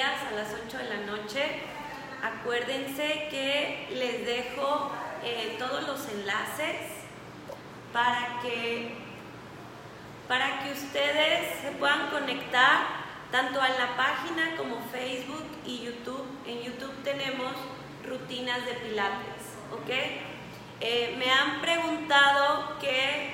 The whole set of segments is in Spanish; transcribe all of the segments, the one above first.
a las 8 de la noche. Acuérdense que les dejo eh, todos los enlaces para que, para que ustedes se puedan conectar tanto a la página como Facebook y YouTube. En YouTube tenemos rutinas de pilates, ¿ok? Eh, me han preguntado que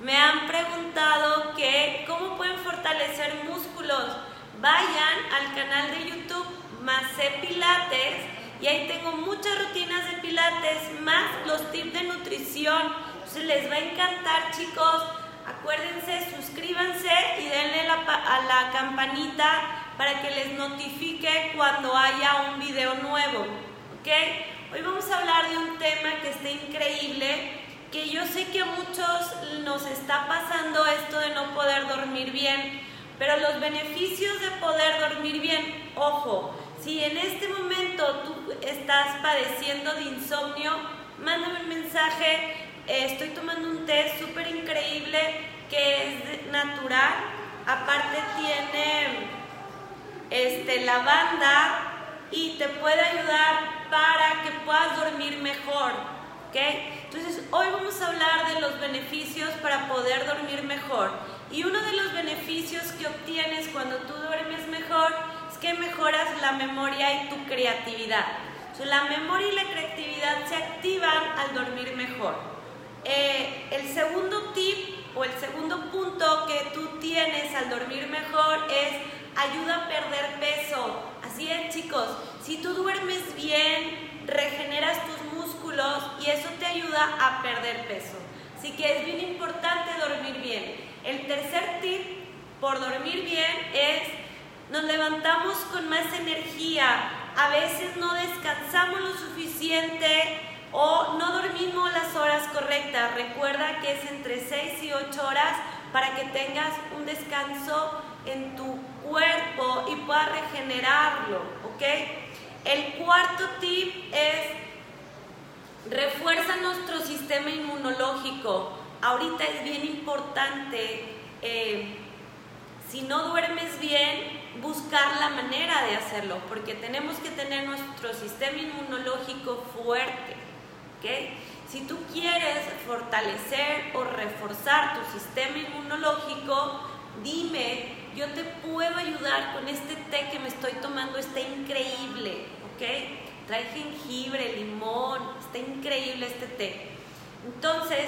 me han preguntado que cómo pueden fortalecer músculos. Vayan al canal de YouTube Macé Pilates y ahí tengo muchas rutinas de pilates más los tips de nutrición. Entonces les va a encantar chicos. Acuérdense, suscríbanse y denle a la campanita para que les notifique cuando haya un video nuevo. ¿Ok? Hoy vamos a hablar de un tema que está increíble que yo sé que a muchos nos está pasando esto de no poder dormir bien, pero los beneficios de poder dormir bien, ojo, si en este momento tú estás padeciendo de insomnio, mándame un mensaje, estoy tomando un té súper increíble que es natural, aparte tiene este, lavanda y te puede ayudar para que puedas dormir mejor, ¿ok? Entonces, hoy vamos a hablar de los beneficios para poder dormir mejor. Y uno de los beneficios que obtienes cuando tú duermes mejor es que mejoras la memoria y tu creatividad. la memoria y la creatividad se activan al dormir mejor. Eh, el segundo tip o el segundo punto que tú tienes al dormir mejor es ayuda a perder peso. Así es, chicos, si tú duermes bien, regeneras tus y eso te ayuda a perder peso. Así que es bien importante dormir bien. El tercer tip por dormir bien es nos levantamos con más energía. A veces no descansamos lo suficiente o no dormimos las horas correctas. Recuerda que es entre 6 y 8 horas para que tengas un descanso en tu cuerpo y puedas regenerarlo, ¿ok? El cuarto tip es refuerza nuestro sistema inmunológico. Ahorita es bien importante, eh, si no duermes bien, buscar la manera de hacerlo, porque tenemos que tener nuestro sistema inmunológico fuerte. Si tú quieres fortalecer o reforzar tu sistema inmunológico, dime, yo te puedo ayudar con este té que me estoy tomando, está increíble. trae jengibre, limón, está increíble este té. Entonces,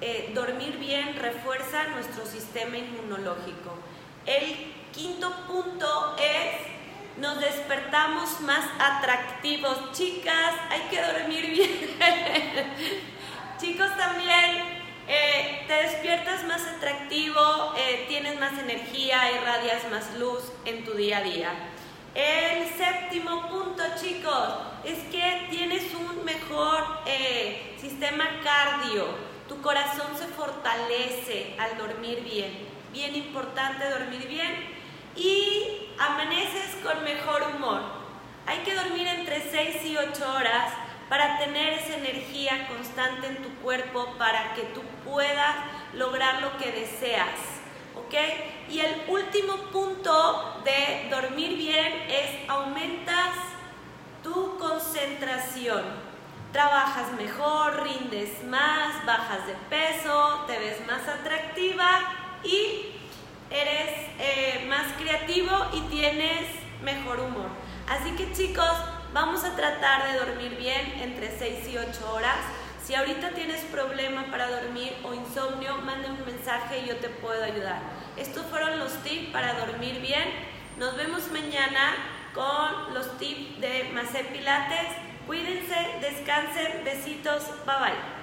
eh, dormir bien refuerza nuestro sistema inmunológico. El quinto punto es, nos despertamos más atractivos. Chicas, hay que dormir bien. Chicos también, eh, te despiertas más atractivo, eh, tienes más energía, irradias más luz en tu día a día. El séptimo punto, chicos, es que tienes un mejor eh, sistema cardio. Tu corazón se fortalece al dormir bien. Bien importante dormir bien. Y amaneces con mejor humor. Hay que dormir entre 6 y 8 horas para tener esa energía constante en tu cuerpo para que tú puedas lograr lo que deseas. ¿ok? Y el último punto de dormir bien es aumentas tu concentración. Trabajas mejor, rindes más, bajas de peso, te ves más atractiva y eres eh, más creativo y tienes mejor humor. Así que chicos, vamos a tratar de dormir bien entre 6 y 8 horas. Si ahorita tienes problema para dormir o insomnio, manda un mensaje y yo te puedo ayudar. Estos fueron los tips para dormir bien. Nos vemos mañana con los tips de Macé Pilates. Cuídense, descansen, besitos, bye bye.